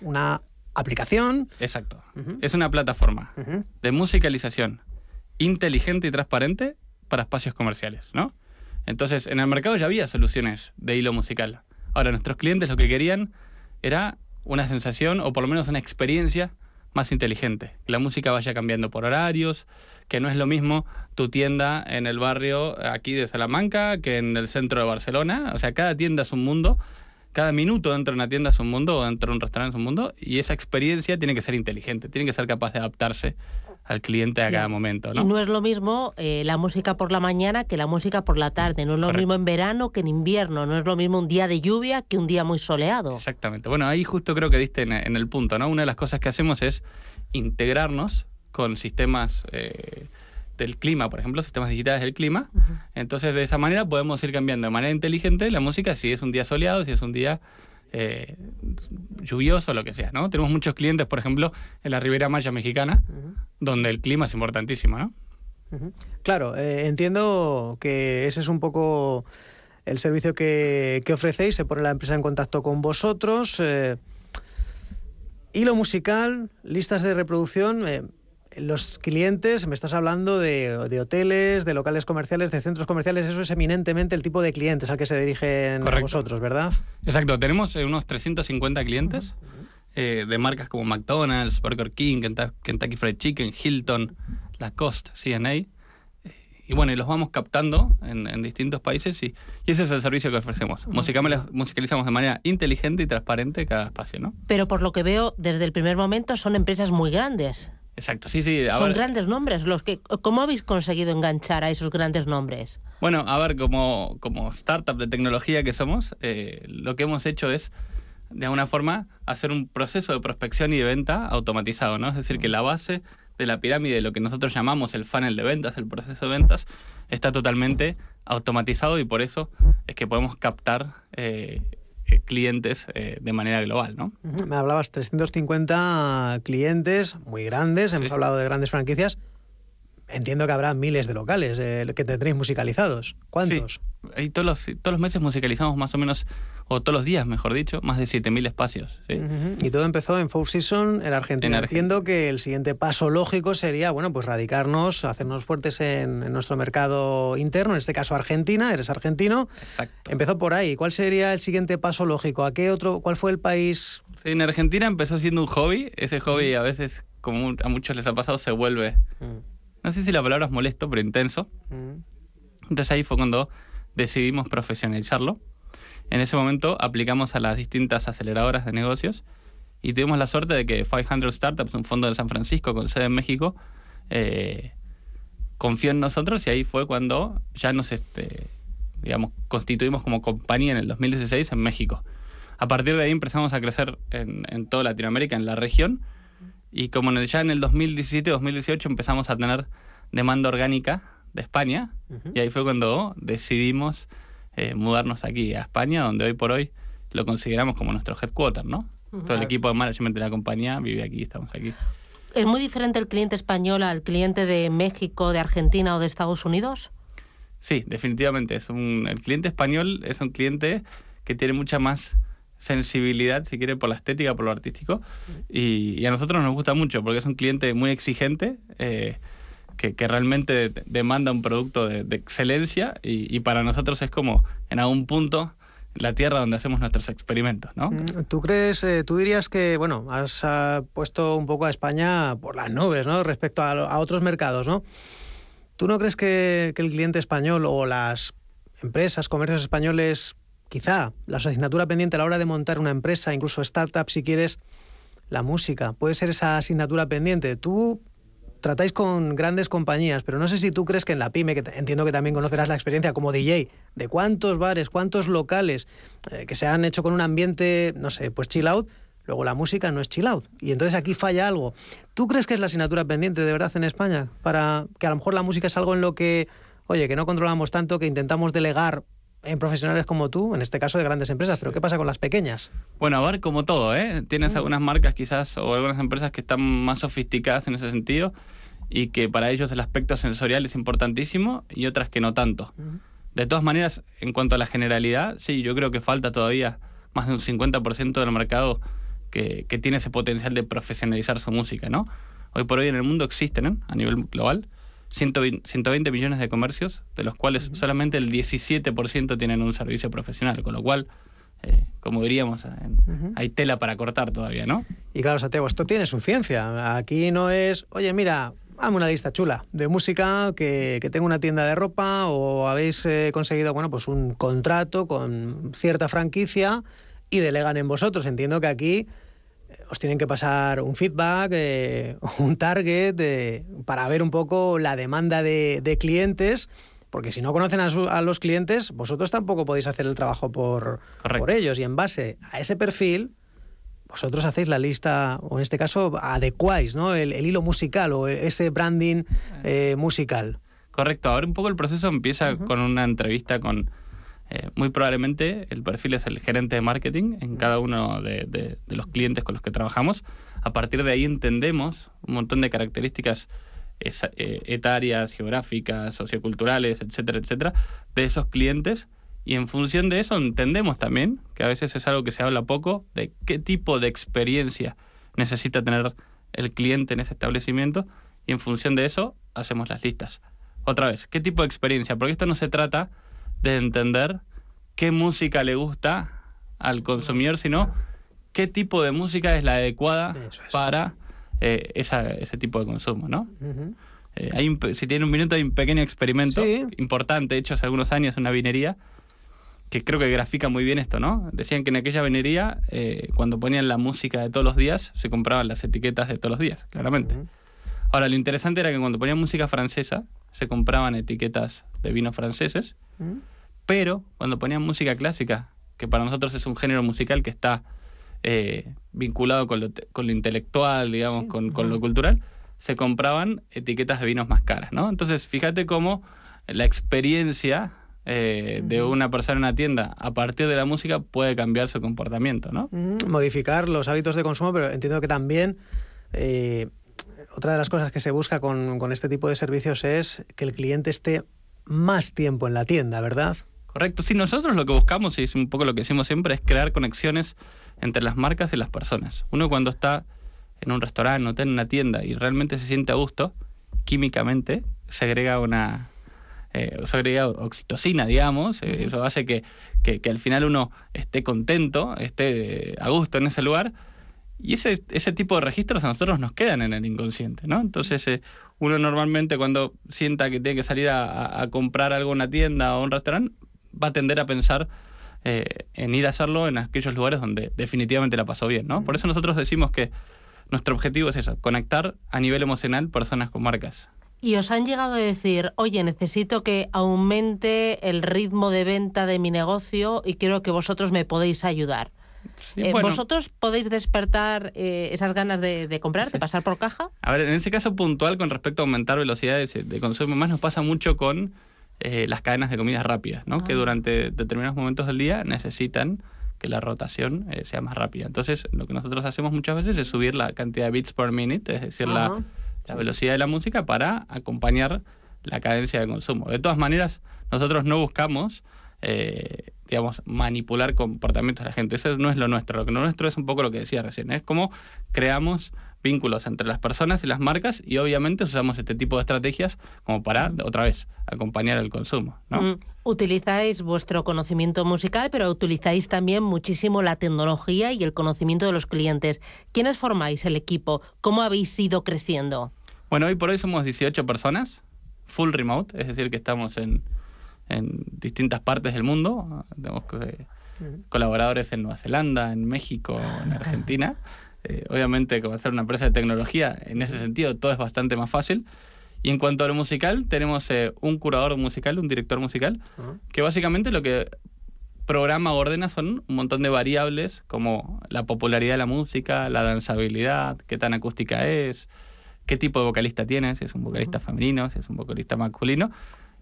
S10: una aplicación.
S11: Exacto. Es una plataforma de musicalización inteligente y transparente para espacios comerciales, ¿no? Entonces, en el mercado ya había soluciones de hilo musical. Ahora, nuestros clientes lo que querían era una sensación o por lo menos una experiencia más inteligente. Que la música vaya cambiando por horarios, que no es lo mismo tu tienda en el barrio aquí de Salamanca que en el centro de Barcelona. O sea, cada tienda es un mundo, cada minuto dentro de una tienda es un mundo o dentro de un restaurante es un mundo y esa experiencia tiene que ser inteligente, tiene que ser capaz de adaptarse al cliente a cada momento.
S5: Y
S11: ¿no?
S5: no es lo mismo eh, la música por la mañana que la música por la tarde. No es lo
S11: Correcto.
S5: mismo en verano que en invierno. No es lo mismo un día de lluvia que un día muy soleado.
S11: Exactamente. Bueno, ahí justo creo que diste en, en el punto, ¿no? Una de las cosas que hacemos es integrarnos con sistemas eh, del clima, por ejemplo, sistemas digitales del clima. Entonces, de esa manera podemos ir cambiando de manera inteligente la música si es un día soleado, si es un día eh, lluvioso, lo que sea, ¿no? Tenemos muchos clientes, por ejemplo, en la Ribera Maya mexicana, donde el clima es importantísimo, ¿no?
S10: Claro, eh, entiendo que ese es un poco el servicio que, que ofrecéis, se pone la empresa en contacto con vosotros. eh, hilo musical, listas de reproducción. Los clientes, me estás hablando de, de hoteles, de locales comerciales, de centros comerciales, eso es eminentemente el tipo de clientes al que se dirigen
S11: Correcto.
S10: vosotros, ¿verdad?
S11: Exacto, tenemos eh, unos 350 clientes eh, de marcas como McDonald's, Burger King, Kentucky, Fried Chicken, Hilton, Lacoste, CNA. Eh, Y bueno, y los vamos captando en, en distintos países y, y ese es el servicio que ofrecemos. Musicamos- musicalizamos de manera inteligente y transparente cada espacio, ¿no?
S5: Pero por lo que veo, desde el primer momento son empresas muy grandes.
S11: Exacto, sí, sí.
S5: Son
S11: ver-
S5: grandes nombres. Los que, ¿Cómo habéis conseguido enganchar a esos grandes nombres?
S11: Bueno, a ver, como, como startup de tecnología que somos, eh, lo que hemos hecho es, de alguna forma, hacer un proceso de prospección y de venta automatizado, ¿no? Es decir, que la base de la pirámide, lo que nosotros llamamos el funnel de ventas, el proceso de ventas, está totalmente automatizado y por eso es que podemos captar eh, eh, clientes eh, de manera global, ¿no?
S10: Me hablabas 350 clientes muy grandes, hemos hablado de grandes franquicias. Entiendo que habrá miles de locales eh, que tendréis musicalizados. ¿Cuántos?
S11: Y todos los, todos los meses musicalizamos más o menos, o todos los días, mejor dicho, más de 7.000 espacios. ¿sí?
S10: Ujú, Y todo empezó en Four Seasons, en Argentina.
S11: En
S10: Entiendo que el siguiente paso lógico sería, bueno, pues radicarnos, hacernos fuertes en, en nuestro mercado interno, en este caso Argentina, eres argentino.
S11: Exacto.
S10: Empezó por ahí. ¿Cuál sería el siguiente paso lógico? ¿A qué otro, cuál fue el país?
S11: Sí, en Argentina empezó siendo un hobby. Ese hobby a veces, como a muchos les ha pasado, se vuelve. No sé si la palabra es molesto, pero intenso. Entonces ahí fue cuando decidimos profesionalizarlo. En ese momento aplicamos a las distintas aceleradoras de negocios y tuvimos la suerte de que 500 Startups, un fondo de San Francisco con sede en México, eh, confió en nosotros y ahí fue cuando ya nos este, digamos, constituimos como compañía en el 2016 en México. A partir de ahí empezamos a crecer en, en toda Latinoamérica, en la región, y como en el- ya en el 2017-2018 empezamos a tener demanda orgánica de España, y ahí fue cuando decidimos eh, mudarnos aquí a España, donde hoy por hoy lo consideramos como nuestro headquarter, ¿no? Todo el equipo de management de la compañía vive aquí, estamos aquí.
S5: ¿Es muy diferente el cliente español al cliente de México, de Argentina o de Estados Unidos?
S11: Sí, definitivamente. Es un, el cliente español es un cliente que tiene mucha más sensibilidad, si quiere, por la estética, por lo artístico. Y, y a nosotros nos gusta mucho porque es un cliente muy exigente, eh, que, que realmente de- demanda un producto de, de excelencia y, y para nosotros es como en algún punto la tierra donde hacemos nuestros experimentos, ¿no?
S10: Mm, ¿Tú crees, eh, tú dirías que, bueno, has ah, puesto un poco a España por las nubes, ¿no? Respecto a, a otros mercados, ¿no? ¿Tú no crees que, que el cliente español o las empresas, comercios españoles, quizá la asignatura pendiente a la hora de montar una empresa, incluso startup, si quieres, la música, puede ser esa asignatura pendiente? ¿Tú tratáis con grandes compañías, pero no sé si tú crees que en la pyme, que entiendo que también conocerás la experiencia como DJ, de cuántos bares, cuántos locales eh, que se han hecho con un ambiente, no sé, pues chill out, luego la música no es chill out. Y entonces aquí falla algo. ¿Tú crees que es la asignatura pendiente de verdad en España? Para que a lo mejor la música es algo en lo que, oye, que no controlamos tanto, que intentamos delegar en profesionales como tú, en este caso de grandes empresas, pero ¿qué pasa con las pequeñas?
S11: Bueno, a ver, como todo, ¿eh? Tienes algunas marcas quizás o algunas empresas que están más sofisticadas en ese sentido y que para ellos el aspecto sensorial es importantísimo y otras que no tanto. De todas maneras, en cuanto a la generalidad, sí, yo creo que falta todavía más de un 50% del mercado que, que, tiene ese potencial de profesionalizar su música, ¿no? Hoy por hoy en el mundo existen, ¿eh? a nivel global, 120, millones de comercios, de los cuales solamente el 17% tienen un servicio profesional, con lo cual, eh, como diríamos, hay tela para cortar todavía, ¿no?
S10: Y claro, Santiago, esto tiene su ciencia. Aquí no es, oye, mira, hazme una lista chula de música, que, que tengo una tienda de ropa o habéis eh, conseguido, bueno, pues un contrato con cierta franquicia y delegan en vosotros. Entiendo que aquí os tienen que pasar un feedback, eh, un target, eh, para ver un poco la demanda de, clientes, porque si no conocen a, los clientes, vosotros tampoco podéis hacer el trabajo por, por, ellos. Y en base a ese perfil, vosotros hacéis la lista, o en este caso adecuáis ¿no? el, hilo musical o ese branding eh, musical.
S11: Correcto, ahora un poco el proceso empieza con una entrevista con eh, muy probablemente el perfil es el gerente de marketing en cada uno de, los clientes con los que trabajamos. A partir de ahí entendemos un montón de características eh, etarias, geográficas, socioculturales, etcétera, etcétera, de esos clientes. Y en función de eso entendemos también, que a veces es algo que se habla poco, de qué tipo de experiencia necesita tener el cliente en ese establecimiento. Y en función de eso hacemos las listas. Otra vez, ¿qué tipo de experiencia? Porque esto no se trata de entender qué música le gusta al consumidor, sino qué tipo de música es la adecuada para eh, ese tipo de consumo, ¿no? Eh, hay si tiene un minuto, hay un pequeño experimento importante, hecho hace algunos años en una vinería, que creo que grafica muy bien esto, ¿no? Decían que en aquella vinería, eh, cuando ponían la música de todos los días, se compraban las etiquetas de todos los días, claramente. Ahora, lo interesante era que cuando ponían música francesa, se compraban etiquetas de vinos franceses, pero cuando ponían música clásica, que para nosotros es un género musical que está eh, vinculado con lo, con lo, intelectual, digamos, con, con, lo cultural, se compraban etiquetas de vinos más caras, ¿no? Entonces, fíjate cómo la experiencia eh, de una persona en una tienda a partir de la música puede cambiar su comportamiento, ¿no?
S10: Modificar los hábitos de consumo, pero entiendo que también eh, otra de las cosas que se busca con, con este tipo de servicios es que el cliente esté más tiempo en la tienda, ¿verdad?
S11: Correcto. Sí, nosotros lo que buscamos, y es un poco lo que decimos siempre, es crear conexiones entre las marcas y las personas. Uno cuando está en un restaurante, en una tienda y realmente se siente a gusto, químicamente se agrega una eh, se agrega oxitocina, digamos, eh, eso hace que, que, al final uno esté contento, esté a gusto en ese lugar, y ese, ese tipo de registros a nosotros nos quedan en el inconsciente, ¿no? Entonces, eh, uno normalmente cuando sienta que tiene que salir a, comprar algo en una tienda o un restaurante, va a tender a pensar eh, en ir a hacerlo en aquellos lugares donde definitivamente la pasó bien, ¿no? Por eso nosotros decimos que nuestro objetivo es eso, conectar a nivel emocional personas con marcas.
S5: Y os han llegado a decir, oye, necesito que aumente el ritmo de venta de mi negocio y creo que vosotros me podéis ayudar. Eh, ¿Vosotros podéis despertar eh, esas ganas de, comprar, de pasar por caja?
S11: A ver, en ese caso puntual con respecto a aumentar velocidades de consumo, más nos pasa mucho con eh, las cadenas de comidas rápidas, ¿no? que ah. durante determinados momentos del día necesitan que la rotación eh, sea más rápida. Entonces, lo que nosotros hacemos muchas veces es subir la cantidad de bits per minute, es decir, la, velocidad de la música para acompañar la cadencia de consumo. De todas maneras, nosotros no buscamos, eh, digamos, manipular comportamientos de la gente. Eso no es lo nuestro. Lo que nuestro es un poco lo que decía recién. Es como creamos vínculos entre las personas y las marcas y obviamente usamos este tipo de estrategias como para, otra vez, acompañar el consumo. ¿no? Mm,
S5: utilizáis vuestro conocimiento musical, pero utilizáis también muchísimo la tecnología y el conocimiento de los clientes. ¿Quiénes formáis el equipo? ¿Cómo habéis ido creciendo?
S11: Bueno, hoy por hoy somos 18 personas, full remote, es decir, que estamos en, en distintas partes del mundo. Tenemos colaboradores en Nueva Zelanda, en México, en Argentina. Eh, obviamente, como ser una empresa de tecnología, en ese sentido todo es bastante más fácil. Y en cuanto a lo musical, tenemos eh, un curador musical, un director musical, que básicamente lo que programa o ordena son un montón de variables como la popularidad de la música, la danzabilidad, qué tan acústica es, qué tipo de vocalista tienes, si es un vocalista femenino, si es un vocalista masculino.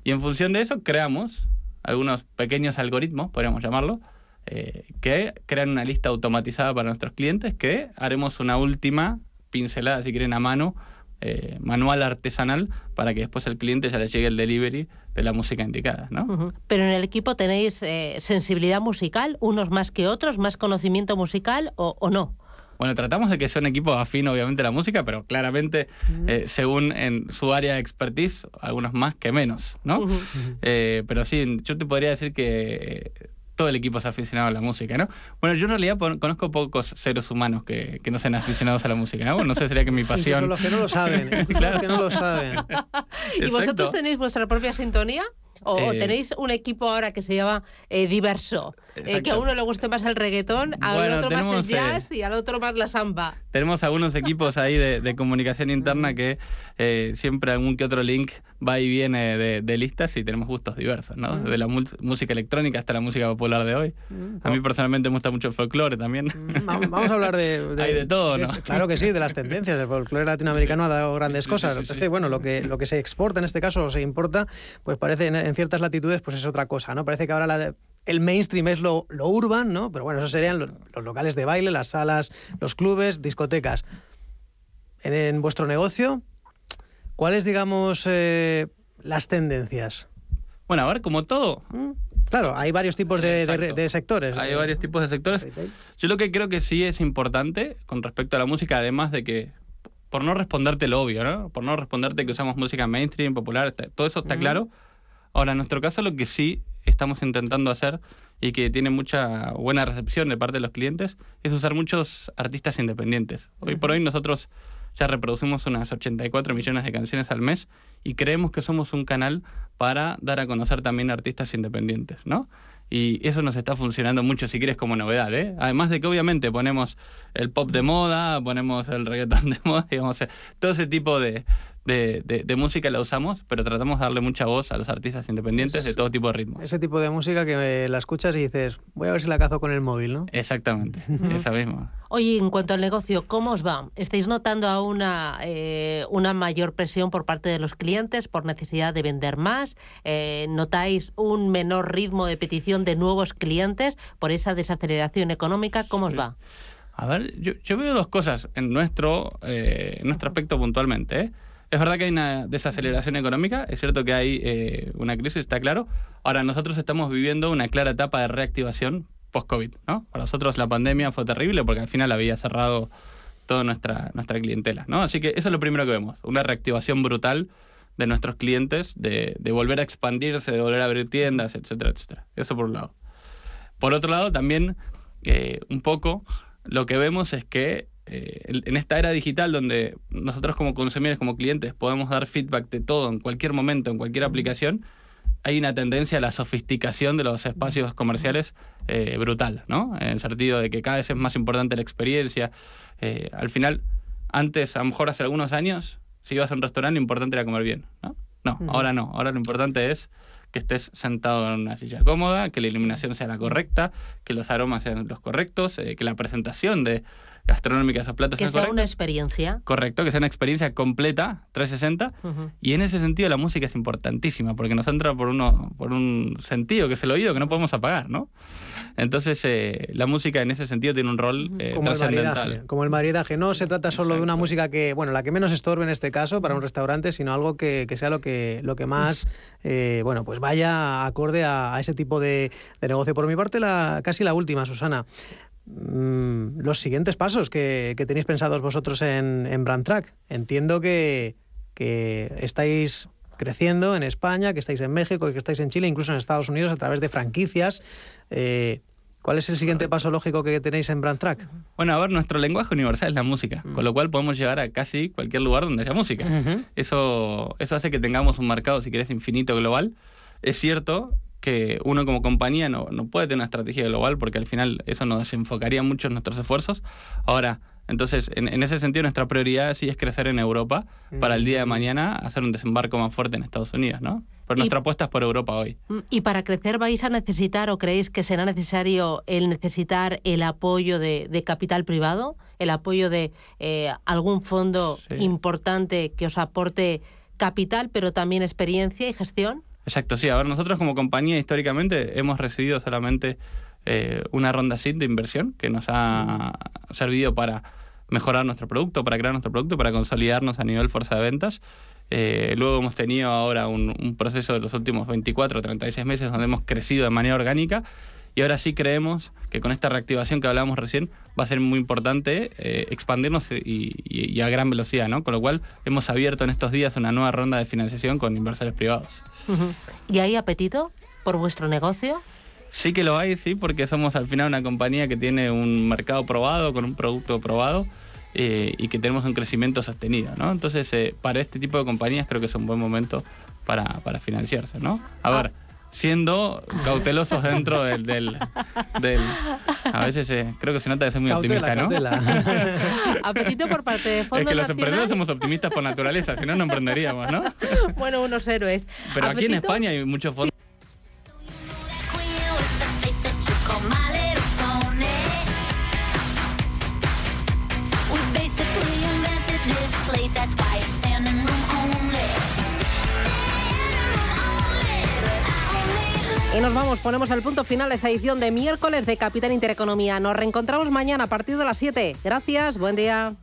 S11: Y en función de eso creamos algunos pequeños algoritmos, podríamos llamarlo, eh, que crean una lista automatizada para nuestros clientes que haremos una última pincelada, si quieren, a mano, eh, manual artesanal, para que después al cliente ya le llegue el delivery de la música indicada. ¿no?
S5: Pero en el equipo tenéis eh, sensibilidad musical, unos más que otros, más conocimiento musical o, no.
S11: Bueno, tratamos de que sea un equipo afín, obviamente, a la música, pero claramente, según en su área de expertise, algunos más que menos, ¿no? pero sí, yo te podría decir que todo el equipo es aficionado a la música, ¿no? Bueno, yo en realidad conozco pocos seres humanos que, que no sean aficionados a la música, ¿no? No sé, sería que mi pasión... Son
S10: los que no lo saben, claro. los que no lo saben.
S5: ¿Y vosotros tenéis vuestra propia sintonía? ¿O eh, tenéis un equipo ahora que se llama eh, Diverso? Eh, que a uno le guste más el reggaetón, al otro más el jazz y al otro más la samba.
S11: Tenemos algunos equipos ahí de, comunicación interna que siempre algún que otro link va y viene de, listas y tenemos gustos diversos, ¿no? De la música electrónica hasta la música popular de hoy. A mí personalmente me gusta mucho el folclore también.
S10: Vamos a hablar de...
S11: Hay de todo, ¿no?
S10: claro que sí, de las tendencias. El folclore latinoamericano ha dado grandes cosas. es que, bueno, lo que, lo que se exporta en este caso o se importa, pues parece en, ciertas latitudes pues es otra cosa, ¿no? Parece que ahora la, el mainstream es lo, lo urban, ¿no? Pero bueno, eso serían los, locales de baile, las salas, los clubes, discotecas. En, vuestro negocio, ¿cuáles, digamos, eh, las tendencias?
S11: Bueno, a ver, como todo. Mm,
S10: claro, hay varios tipos de, sectores.
S11: Hay varios tipos de sectores. Yo lo que creo que sí es importante con respecto a la música, además de que, por no responderte lo obvio, ¿no? Por no responderte que usamos música mainstream, popular, todo eso está claro. Ahora, en nuestro caso, lo que sí estamos intentando hacer y que tiene mucha buena recepción de parte de los clientes es usar muchos artistas independientes. Hoy por hoy nosotros ya reproducimos unas 84 millones de canciones al mes y creemos que somos un canal para dar a conocer también artistas independientes, ¿no? Y eso nos está funcionando mucho, si quieres, como novedad, ¿eh? Además de que obviamente ponemos el pop de moda, ponemos el reggaetón de moda, digamos, todo ese tipo de, de, de, música la usamos, pero tratamos de darle mucha voz a los artistas independientes de todo tipo de ritmos.
S10: Ese tipo de música que la escuchas y dices, voy a ver si la cazo con el móvil, ¿no?
S11: Exactamente, esa misma.
S5: Oye, en cuanto al negocio, ¿cómo os va? ¿Estáis notando a una, eh, una mayor presión por parte de los clientes por necesidad de vender más? Eh, ¿Notáis un menor ritmo de petición de nuevos clientes por esa desaceleración económica? ¿Cómo os va?
S11: A ver, yo, yo, veo dos cosas en nuestro, eh, en nuestro aspecto puntualmente. Es verdad que hay una desaceleración económica, es cierto que hay eh, una crisis, está claro. Ahora, nosotros estamos viviendo una clara etapa de reactivación post-COVID. Para nosotros la pandemia fue terrible porque al final había cerrado toda nuestra, nuestra clientela. Así que eso es lo primero que vemos, una reactivación brutal de nuestros clientes, de, de volver a expandirse, de volver a abrir tiendas, etcétera, etcétera. Eso por un lado. Por otro lado, también eh, un poco lo que vemos es que eh, en esta era digital donde nosotros como consumidores, como clientes, podemos dar feedback de todo en cualquier momento, en cualquier aplicación, hay una tendencia a la sofisticación de los espacios comerciales eh, brutal, ¿no? En el sentido de que cada vez es más importante la experiencia. Eh, al final, antes, a lo mejor hace algunos años, si ibas a un restaurante, lo importante era comer bien, ¿no? No, ahora no. Ahora lo importante es que estés sentado en una silla cómoda, que la iluminación sea la correcta, que los aromas sean los correctos, que la presentación de gastronómicas o platos.
S5: Que sea una experiencia.
S11: Correcto, que sea una experiencia completa, 360. Y en ese sentido la música es importantísima, porque nos entra por, uno, por un sentido, que es el oído, que no podemos apagar, ¿no? Entonces, eh, la música en ese sentido tiene un rol eh, como trascendental.
S10: El como el maridaje. No se trata solo de una música que, bueno, la que menos estorbe en este caso para un restaurante, sino algo que, sea lo que, lo que más, eh, bueno, pues vaya acorde a, ese tipo de, de, negocio. Por mi parte, la, casi la última, Susana. Mm, los siguientes pasos que, tenéis pensados vosotros en, en Brand Track. Entiendo que, estáis creciendo en España, que estáis en México, que estáis en Chile, incluso en Estados Unidos a través de franquicias. Eh, ¿Cuál es el siguiente paso lógico que tenéis en Brand Track?
S11: Bueno, a ver, nuestro lenguaje universal es la música, con lo cual podemos llegar a casi cualquier lugar donde haya música. eso, eso hace que tengamos un mercado, si querés, infinito global. Es cierto que uno como compañía no, no puede tener una estrategia global porque al final eso nos desenfocaría mucho en nuestros esfuerzos. Ahora, Entonces, en, ese sentido, nuestra prioridad sí es crecer en Europa para el día de mm. mañana hacer un desembarco más fuerte en Estados Unidos, ¿no? Pero nuestra apuesta es por Europa hoy.
S5: Mm, ¿Y para crecer vais a necesitar o creéis que será necesario el necesitar el apoyo de, capital privado, el apoyo de eh, algún fondo importante que os aporte capital, pero también experiencia y gestión?
S11: Exacto, sí. A ver, nosotros como compañía históricamente hemos recibido solamente eh, una ronda SID de inversión que nos ha servido para mejorar nuestro producto, para crear nuestro producto, para consolidarnos a nivel fuerza de ventas. Eh, luego hemos tenido ahora un, proceso de los últimos 24 o 36 meses donde hemos crecido de manera orgánica y ahora sí creemos que con esta reactivación que hablábamos recién va a ser muy importante eh, expandirnos y, a gran velocidad, ¿no? Con lo cual hemos abierto en estos días una nueva ronda de financiación con inversores privados.
S5: ¿Y hay apetito por vuestro negocio?
S11: Sí que lo hay, sí, porque somos al final una compañía que tiene un mercado probado, con un producto probado eh, y que tenemos un crecimiento sostenido, ¿no? Entonces, eh, para este tipo de compañías creo que es un buen momento para, para financiarse, ¿no? A ver, siendo cautelosos dentro del, del, a veces eh, creo que se nota de ser muy optimista, ¿no?
S5: Apetito por parte de fondos
S11: Es que los emprendedores somos optimistas por naturaleza, si no, no emprenderíamos, ¿no?
S5: Bueno, unos héroes.
S11: Pero aquí en España hay muchos fondos.
S5: Y nos vamos, ponemos el punto final a esta edición de miércoles de Capital Intereconomía. Nos reencontramos mañana a partir de las 7. Gracias, buen día.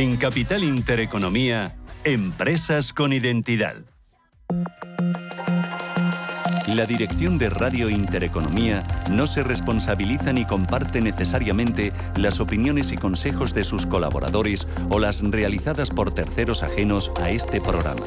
S4: En Capital Intereconomía, Empresas con Identidad. La dirección de Radio Intereconomía no se responsabiliza ni comparte necesariamente las opiniones y consejos de sus colaboradores o las realizadas por terceros ajenos a este programa.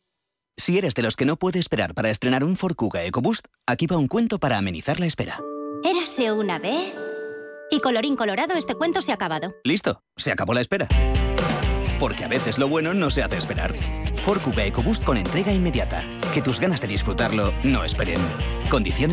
S12: Si eres de los que no puede esperar para estrenar un Ford Kuga EcoBoost, aquí va un cuento para amenizar la espera.
S13: Érase una vez... Y colorín colorado, este cuento se ha acabado.
S12: Listo, se acabó la espera. Porque a veces lo bueno no se hace esperar. Ford Kuga EcoBoost con entrega inmediata. Que tus ganas de disfrutarlo no esperen. Condiciones